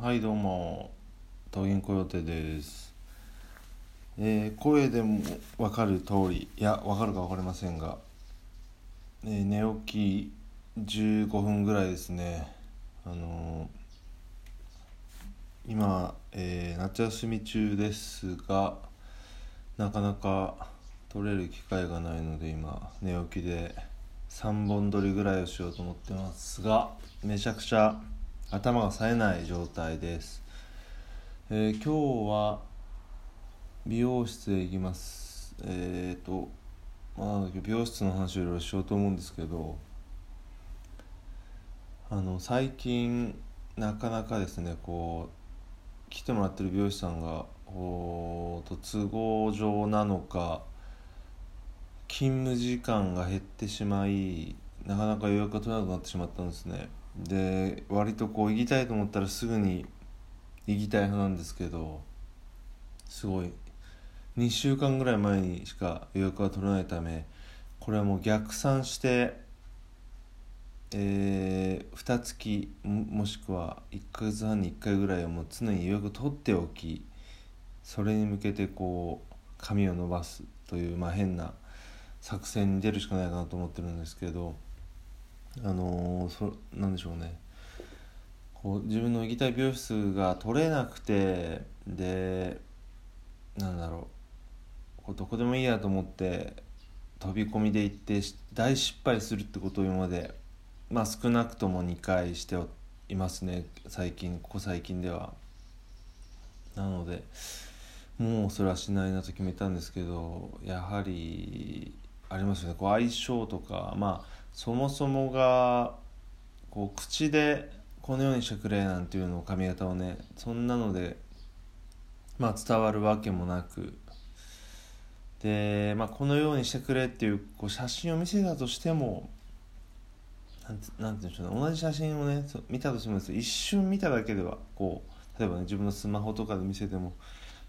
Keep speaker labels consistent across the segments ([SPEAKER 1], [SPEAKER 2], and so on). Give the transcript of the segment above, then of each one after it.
[SPEAKER 1] はいどうも桃源コヨーテです、えー声でも分かる通りいや分かるか分かりませんが、えー寝起き15分ぐらいですね。あのー今、え夏休み中ですがなかなか取れる機会がないので今寝起きで3本撮りぐらいをしようと思ってますがめちゃくちゃ頭が冴えない状態です、えー今日は美容室へ行きます。えっ、とまあ美容室の話をいろいろしようと思うんですけどあの最近なかなかですねこう来てもらってる美容師さんがこうと都合上なのか勤務時間が減ってしまいなかなか予約が取れなくなってしまったんですね。で割とこう行きたいと思ったらすぐに行きたい派なんですけどすごい2週間ぐらい前にしか予約が取れないためこれはもう逆算してえー、2月ももしくは1ヶ月半に1回ぐらいはもう常に予約取っておきそれに向けてこう髪を伸ばすという、まあ、変な作戦に出るしかないかなと思ってるんですけどあの、そなんでしょうね。こう自分の行きたい美容室が取れなくてでなんだろう。こうどこでもいいやと思って飛び込みで行って大失敗するってことを今までまあ少なくとも2回していますね。最近ここ最近では。なのでもうそれはしないなと決めたんですけどやはりありますよね。こう相性とかまあそもそもがこう口でこのようにしてくれなんていうのを髪型をねそんなのでまあ伝わるわけもなく。で、まあ、このようにしてくれっていうこう写真を見せたとしてもなんてなんて言うんでしょうね。同じ写真をね見たとしても一瞬見ただけではこう例えばね自分のスマホとかで見せても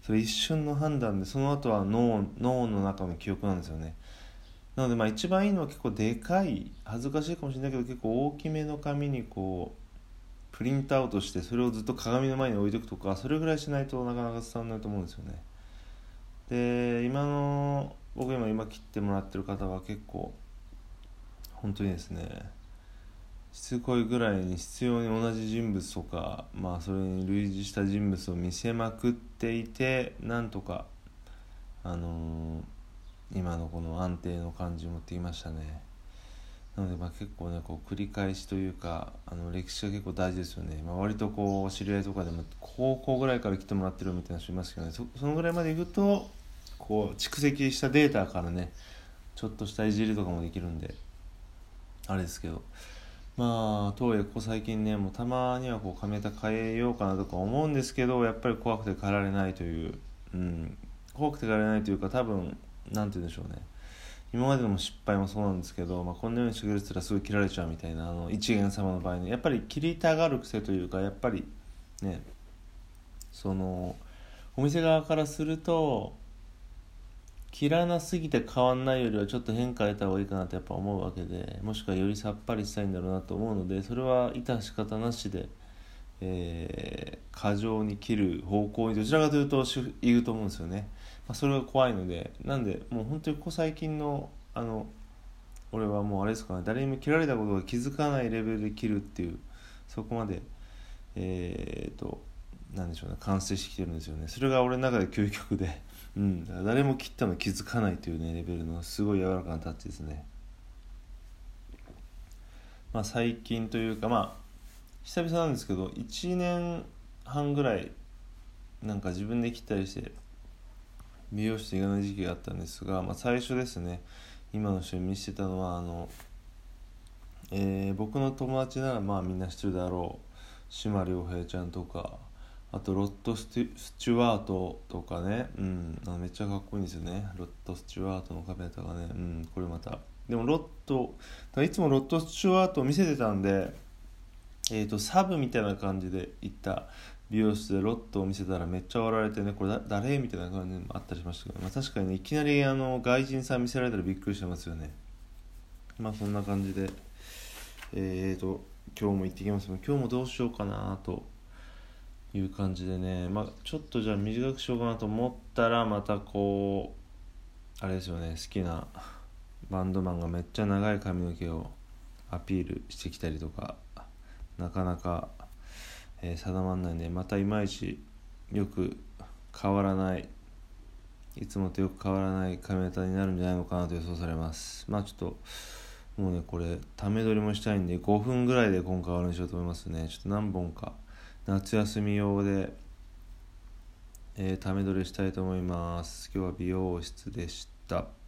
[SPEAKER 1] それ一瞬の判断でその後は脳脳の中の記憶なんですよね。なのでまあ一番いいのは結構でかい恥ずかしいかもしれないけど結構大きめの紙にこうプリントアウトしてそれをずっと鏡の前に置いとくとかそれぐらいしないとなかなか伝わらないと思うんですよね。で今の僕今今切ってもらってる方は結構本当にですねしつこいぐらいに必要に同じ人物とかまあそれに類似した人物を見せまくっていてなんとかあのー今のこの安定の感じ持ってきましたね。なのでまあ結構ねこう繰り返しというかあの歴史が結構大事ですよね、まあ、割とこう知り合いとかでも高校ぐらいから来てもらってるみたいな人いますけどね。そそのぐらいまで行くとこう蓄積したデータからねちょっとしたいじりとかもできるんであれですけど。まあとはいえここ最近ねもうたまにはこう髪型変えようかなとか思うんですけどやっぱり怖くて変えられないという、うん、怖くて変えられないというか多分なんて言うんでしょうね。今までの失敗もそうなんですけど、まあ、こんなようにしてくれてたらすぐ切られちゃうみたいなあの一元様の場合にやっぱり切りたがる癖というかやっぱりねそのお店側からすると切らなすぎて変わんないよりはちょっと変化得た方がいいかなってやっぱ思うわけでもしくはよりさっぱりしたいんだろうなと思うのでそれは致し方なしで、えー過剰に切る方向にどちらかというと主言うと思うんですよね、まあ、それが怖いのでなんでもう本当にここ最近のあの俺はもうあれですかね誰にも切られたことが気づかないレベルで切るっていうそこまでえー、となんでしょうね完成してきてるんですよね。それが俺の中で究極で、うん、誰も切ったの気づかないというねレベルのすごい柔らかなタッチですね。まあ最近というかまあ久々なんですけど1年半ぐらいなんか自分で切ったりして美容室行かない時期があったんですが、まあ、最初ですね今の人に見せてたのはあの、えー僕の友達ならまあみんな知ってるだろう島良平ちゃんとかあとロッドスチュ・ワートとかね、うん、あめっちゃかっこいいんですよね。ロッド・スチュワートの髪型がね、うん、これまた。でもロッドいつもロッド・スチュワートを見せてたんでえー、とサブみたいな感じで行った。美容室でロットを見せたらめっちゃ笑われてねこれ誰？みたいな感じもあったりしましたけど、まあ、確かにねいきなりあの外人さん見せられたらびっくりしてますよね。まあそんな感じでえー、と今日も行ってきます。今日もどうしようかなという感じでね。まあちょっとじゃあ短くしようかなと思ったらまたこうあれですよね好きなバンドマンがめっちゃ長い髪の毛をアピールしてきたりとか。なかなか、えー、定まんないんでまたいまいちよく変わらない。いつもとよく変わらない髪型になるんじゃないのかなと予想されます。まあちょっともうねこれため撮りもしたいんで5分ぐらいで今回終わるにしようと思いますね。ちょっと何本か夏休み用で、えー、ため撮りしたいと思います。今日は美容室でした。